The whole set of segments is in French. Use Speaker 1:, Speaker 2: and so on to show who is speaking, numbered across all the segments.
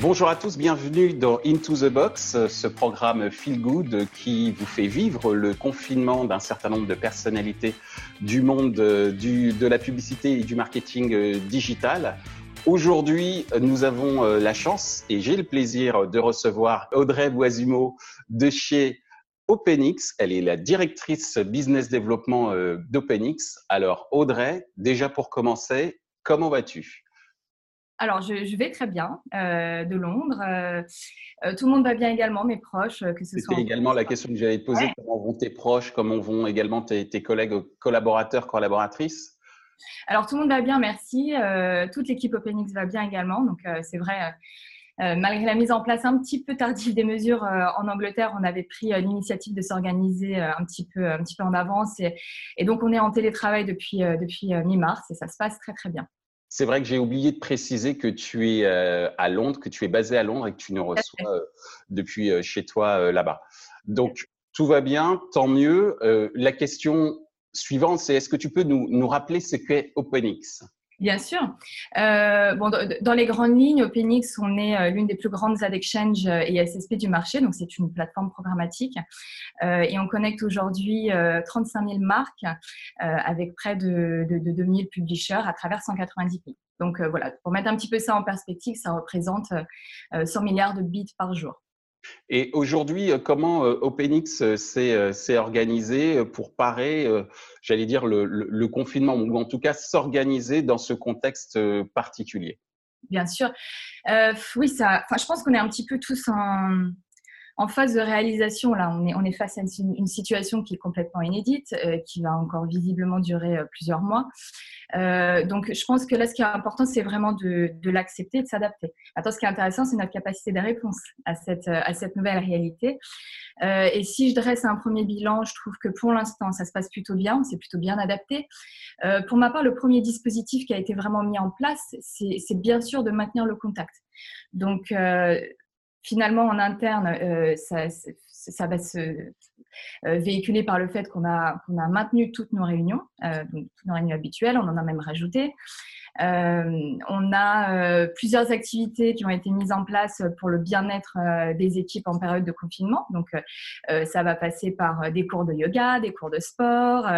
Speaker 1: Bonjour à tous, bienvenue dans Into the Box, ce programme Feel Good qui vous fait vivre le confinement d'un certain nombre de personnalités du monde du, de la publicité et du marketing digital. Aujourd'hui, nous avons euh, la chance et j'ai le plaisir de recevoir Audrey Boisimo de chez OpenX. Elle est la directrice business développement euh, d'OpenX. Alors Audrey, déjà pour commencer, comment vas-tu?
Speaker 2: Alors, je, vais très bien euh, de Londres. Euh, euh, tout le monde va bien également, mes proches, que ce
Speaker 1: soit. Également la question que j'allais te poser. Comment vont tes proches Comment vont également tes, collègues, collaborateurs, collaboratrices?
Speaker 2: Alors, tout le monde va bien, merci. toute l'équipe OpenX va bien également. Donc, c'est vrai. malgré la mise en place un petit peu tardive des mesures en Angleterre, on avait pris l'initiative de s'organiser un petit peu, un petit peu en avance, et, et, donc on est en télétravail depuis depuis mi-mars et ça se passe très très bien.
Speaker 1: C'est vrai que j'ai oublié de préciser que tu es euh, à Londres, que tu es basé à Londres et que tu nous reçois euh, depuis euh, chez toi là-bas. Donc, tout va bien, tant mieux. la question suivante, c'est est-ce que tu peux nous, nous rappeler ce qu'est OpenX?
Speaker 2: Bien sûr. Euh, bon, dans les grandes lignes, OpenX, on est euh, l'une des plus grandes ad exchange euh, et SSP du marché, donc c'est une plateforme programmatique. Euh, et on connecte aujourd'hui 35 000 marques avec près de, de, de 2000 publishers à travers 190 pays. Donc voilà, pour mettre un petit peu ça en perspective, ça représente 100 milliards de bits par jour.
Speaker 1: Et aujourd'hui, euh, comment euh, OpenX euh, s'est organisé pour parer, j'allais dire, le, confinement, ou en tout cas s'organiser dans ce contexte particulier?
Speaker 2: Bien sûr. oui, ça, je pense qu'on est un petit peu tous en, en phase de réalisation, là, on est, face à une, situation qui est complètement inédite, euh, qui va encore visiblement durer euh, plusieurs mois. Euh, donc, je pense que là, ce qui est important, c'est vraiment de, de l'accepter et de s'adapter. Maintenant, ce qui est intéressant, c'est notre capacité de réponse à cette, à cette nouvelle réalité. et si je dresse un premier bilan, je trouve que pour l'instant, ça se passe plutôt bien, on s'est plutôt bien adapté. pour ma part, le premier dispositif qui a été vraiment mis en place, c'est bien sûr de maintenir le contact. Donc, finalement, en interne, euh, ça, va se euh, véhiculer par le fait qu'on a, maintenu toutes nos réunions, euh, toutes nos réunions habituelles, on en a même rajouté. on a plusieurs activités qui ont été mises en place pour le bien-être des équipes en période de confinement. Donc, ça va passer par des cours de yoga, des cours de sport,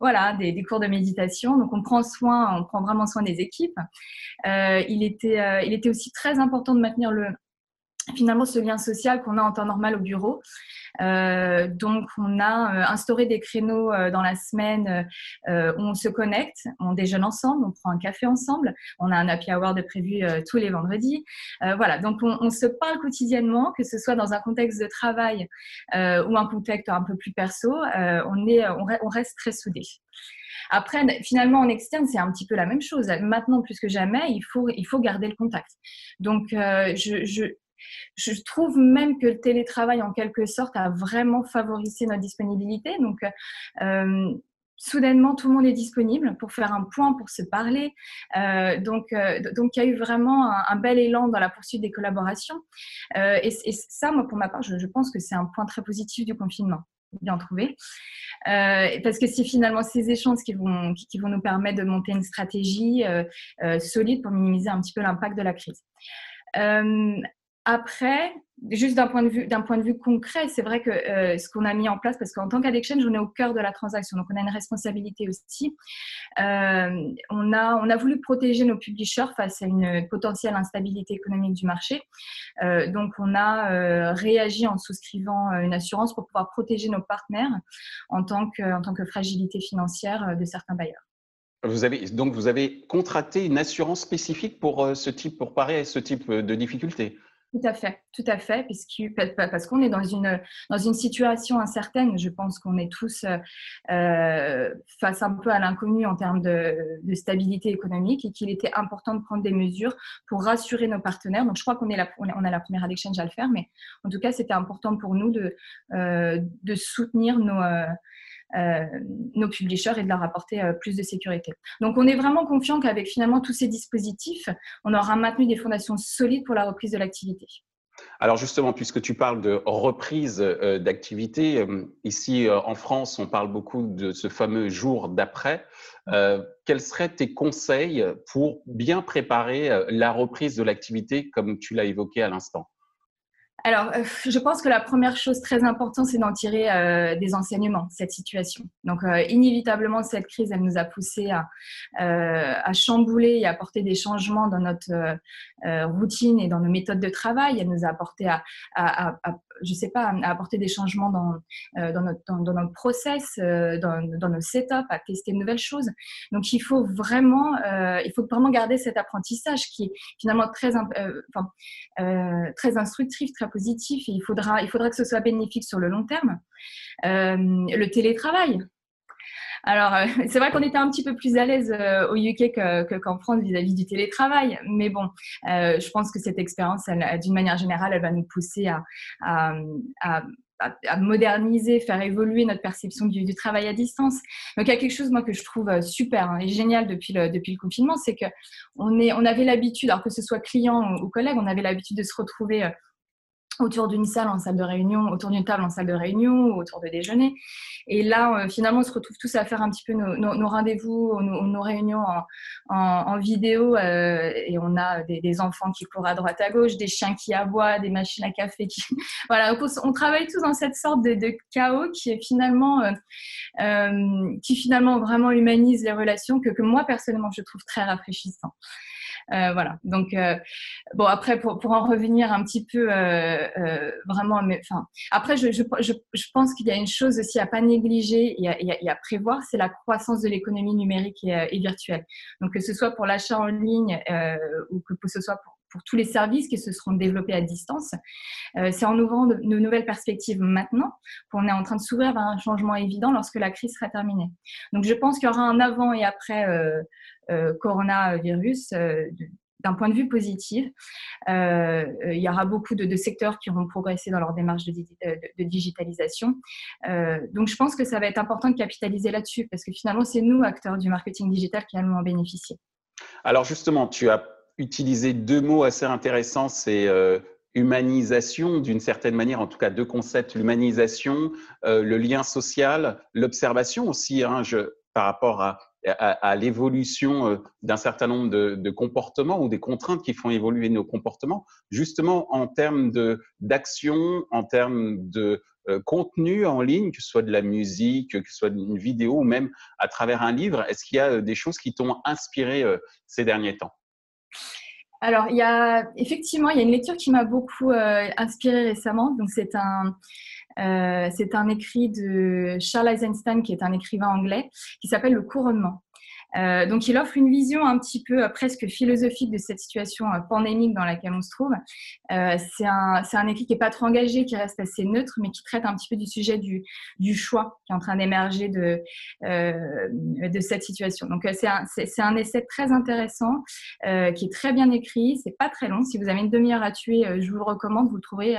Speaker 2: voilà, des, cours de méditation. Donc, on prend soin, on prend vraiment soin des équipes. il était aussi très important de maintenir le, finalement ce lien social qu'on a en temps normal au bureau. Euh, donc, on a euh, instauré des créneaux euh, dans la semaine où on se connecte, on déjeune ensemble, on prend un café ensemble, on a un happy hour de prévu tous les vendredis. voilà, donc on, se parle quotidiennement, que ce soit dans un contexte de travail ou un contexte un peu plus perso, on, est, on, reste très soudés. Après, finalement, en externe, c'est un petit peu la même chose. Maintenant, plus que jamais, il faut, il faut garder le contact. Donc, je, je, je trouve même que le télétravail, en quelque sorte, a vraiment favorisé notre disponibilité. Donc, euh, soudainement, tout le monde est disponible pour faire un point, pour se parler. Euh, donc, euh, donc, il y a eu vraiment un, bel élan dans la poursuite des collaborations. et, ça, moi, pour ma part, je, pense que c'est un point très positif du confinement bien trouvé. parce que c'est finalement ces échanges qui vont, qui, vont nous permettre de monter une stratégie solide pour minimiser un petit peu l'impact de la crise. Après, juste d'un point de vue concret, c'est vrai que euh, ce qu'on a mis en place, parce qu'en tant qu'adexchange, on est au cœur de la transaction, donc on a une responsabilité aussi. Euh, on a voulu protéger nos publishers face à une potentielle instabilité économique du marché. Euh, donc on a réagi en souscrivant une assurance pour pouvoir protéger nos partenaires en tant que en tant que fragilité financière de certains bailleurs.
Speaker 1: Vous avez donc vous avez contracté une assurance spécifique pour ce type pour parer à ce type de difficultés?
Speaker 2: Tout à fait, tout à fait, parce qu'on est dans une, dans une situation incertaine. Je pense qu'on est tous euh, face un peu à l'inconnu en termes de, stabilité économique et qu'il était important de prendre des mesures pour rassurer nos partenaires. Donc, je crois qu'on est on a la première exchange à le faire, mais en tout cas, c'était important pour nous de, euh, de soutenir nos, euh, euh, nos publishers et de leur apporter euh, plus de sécurité. Donc, on est vraiment confiant qu'avec finalement tous ces dispositifs, on aura maintenu des fondations solides pour la reprise de l'activité.
Speaker 1: Alors justement, puisque tu parles de reprise d'activité, ici en France, on parle beaucoup de ce fameux jour d'après. quels seraient tes conseils pour bien préparer la reprise de l'activité comme tu l'as évoqué à l'instant?
Speaker 2: Alors, euh, je pense que la première chose très importante, c'est d'en tirer euh, des enseignements, cette situation. Donc, euh, inévitablement, cette crise, elle nous a poussé à, à chambouler et à apporter des changements dans notre routine et dans nos méthodes de travail. Elle nous a apporté à, à, à je sais pas, à apporter des changements dans, dans, notre, dans, notre process, dans, dans, nos setups, à tester de nouvelles choses. Donc, il faut vraiment, il faut vraiment garder cet apprentissage qui est finalement très, enfin, très instructif, très positif et il faudra, il faudra que ce soit bénéfique sur le long terme. Euh, le télétravail. Alors, euh, c'est vrai qu'on était un petit peu plus à l'aise euh, au UK qu'en France vis-à-vis du télétravail, mais bon, je pense que cette expérience, d'une manière générale, elle va nous pousser à, à, moderniser, faire évoluer notre perception du, travail à distance. Donc il y a quelque chose moi que je trouve super hein, et génial depuis le, depuis le confinement, c'est que on, est, on avait l'habitude, alors que ce soit client ou, ou collègue, on avait l'habitude de se retrouver autour d'une salle en salle de réunion, autour d'une table en salle de réunion, autour de déjeuner. Et là, euh, finalement, on se retrouve tous à faire un petit peu nos, rendez-vous, nos, réunions en, vidéo. Euh, et on a des, enfants qui courent à droite à gauche, des chiens qui aboient, des machines à café qui... voilà, on, travaille tous dans cette sorte de, chaos qui est finalement, euh, qui finalement vraiment humanise les relations que, que moi, personnellement, je trouve très rafraîchissant. Euh, voilà. Donc, euh, bon, après, pour, pour, en revenir un petit peu euh, vraiment, mais, enfin, après, je, je, je, pense qu'il y a une chose aussi à pas négliger et à, et à, prévoir, c'est la croissance de l'économie numérique et, et, virtuelle. Donc, que ce soit pour l'achat en ligne ou que ce soit pour pour tous les services qui se seront développés à distance. c'est en ouvrant de, nouvelles perspectives maintenant qu'on est en train de s'ouvrir vers un changement évident lorsque la crise sera terminée. Donc je pense qu'il y aura un avant et après euh, euh, coronavirus euh, d'un point de vue positif. Euh, il y aura beaucoup de, secteurs qui auront progressé dans leur démarche de, digitalisation. donc, je pense que ça va être important de capitaliser là-dessus parce que finalement, c'est nous, acteurs du marketing digital, qui allons en bénéficier.
Speaker 1: Alors, justement, tu as utilisé deux mots assez intéressants, c'est humanisation d'une certaine manière, en tout cas deux concepts, l'humanisation, le lien social, l'observation aussi, hein, je, par rapport à à, l'évolution euh, d'un certain nombre de, comportements ou des contraintes qui font évoluer nos comportements, justement en termes d'action, en termes de euh, contenu en ligne, que ce soit de la musique, que ce soit une vidéo ou même à travers un livre. Est-ce qu'il y a euh, des choses qui t'ont inspiré ces derniers temps?
Speaker 2: Alors, il y a effectivement, il y a une lecture qui m'a beaucoup inspirée récemment. Donc, c'est un, euh, c'est un écrit de Charles Eisenstein, qui est un écrivain anglais, qui s'appelle Le couronnement. Euh, donc, il offre une vision un petit peu euh, presque philosophique de cette situation euh, pandémique dans laquelle on se trouve. C'est un, un, écrit qui est pas trop engagé, qui reste assez neutre, mais qui traite un petit peu du sujet du, du choix qui est en train d'émerger de, de cette situation. Donc, c'est un, un, essai très intéressant, qui est très bien écrit. C'est pas très long. Si vous avez une demi-heure à tuer, je vous le recommande. Vous le trouverez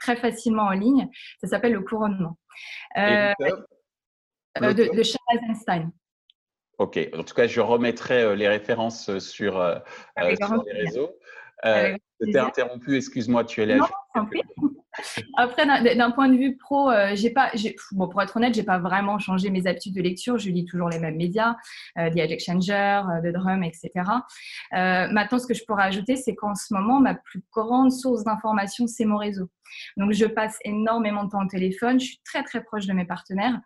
Speaker 2: très facilement en ligne. Ça s'appelle Le couronnement. de, de Charles Eisenstein.
Speaker 1: Ok, en tout cas, je remettrai euh, les références euh, sur, euh, sur les réseaux. Euh, t'ai interrompu, excuse-moi, tu es là.
Speaker 2: Après, d'un point de vue pro, euh, j'ai pas, bon, pour être honnête, j'ai pas vraiment changé mes habitudes de lecture. Je lis toujours les mêmes médias, euh, The Changer, euh, The Drum, etc. Euh, maintenant, ce que je pourrais ajouter, c'est qu'en ce moment, ma plus grande source d'information, c'est mon réseau. Donc, je passe énormément de temps au téléphone. Je suis très, très proche de mes partenaires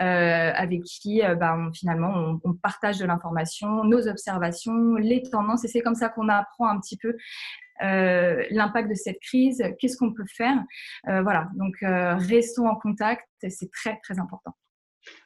Speaker 2: euh, avec qui, ben, finalement, on, on, partage de l'information, nos observations, les tendances. Et c'est comme ça qu'on apprend un petit peu euh, l'impact de cette crise, qu'est-ce qu'on peut faire? Euh, voilà, donc euh, restons en contact, c'est très très important.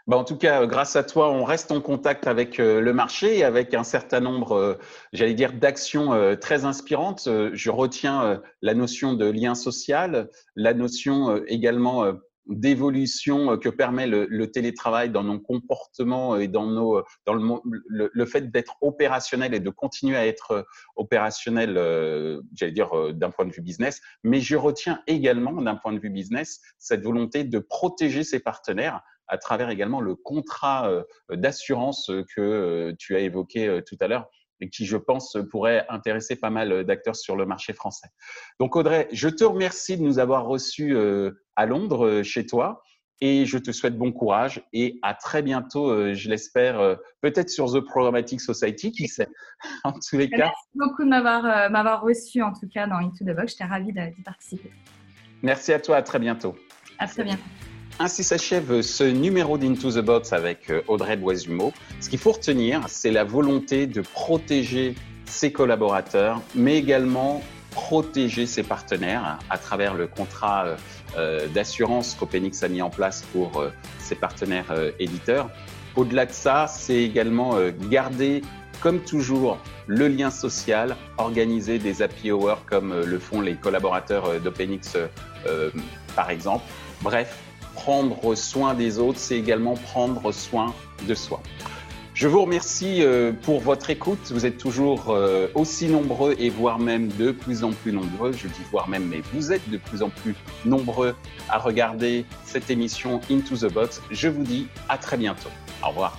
Speaker 1: Bah en tout cas, grâce à toi, on reste en contact avec le marché et avec un certain nombre, j'allais dire, d'actions très inspirantes. Je retiens la notion de lien social, la notion également d'évolution euh, que permet le, télétravail dans nos comportements et dans nos dans le, le, fait d'être opérationnel et de continuer à être euh, opérationnel, euh, j'allais dire d'un point de vue business, mais je retiens également d'un point de vue business cette volonté de protéger ses partenaires à travers également le contrat d'assurance que tu as évoqué tout à l'heure et qui, je pense, pourrait intéresser pas mal d'acteurs sur le marché français. Donc, Audrey, je te remercie de nous avoir reçus à Londres, chez toi. Et je te souhaite bon courage et à très bientôt, je l'espère, peut-être sur The Programmatic Society, qui sait.
Speaker 2: en tous les cas. Merci beaucoup de m'avoir, m'avoir reçu, en tout cas, dans Into the Box. J'étais ravie d'y participer.
Speaker 1: Merci à toi, à très bientôt.
Speaker 2: À très bientôt.
Speaker 1: Ainsi s'achève ce numéro d'Into the Box avec euh, Audrey Boisumeau. Ce qu'il faut retenir, c'est la volonté de protéger ses collaborateurs, mais également protéger ses partenaires à travers le contrat euh, euh, d'assurance qu'Openix a mis en place pour ses partenaires éditeurs. Au-delà de ça, c'est également garder, comme toujours, le lien social, organiser des happy hours comme le font les collaborateurs d'Openix, par exemple. Bref, prendre soin des autres, c'est également prendre soin de soi. Je vous remercie euh, pour votre écoute. Vous êtes toujours euh, aussi nombreux et voire même de plus en plus nombreux. Je dis voire même, mais vous êtes de plus en plus nombreux à regarder cette émission Into the Box. Je vous dis à très bientôt. Au revoir.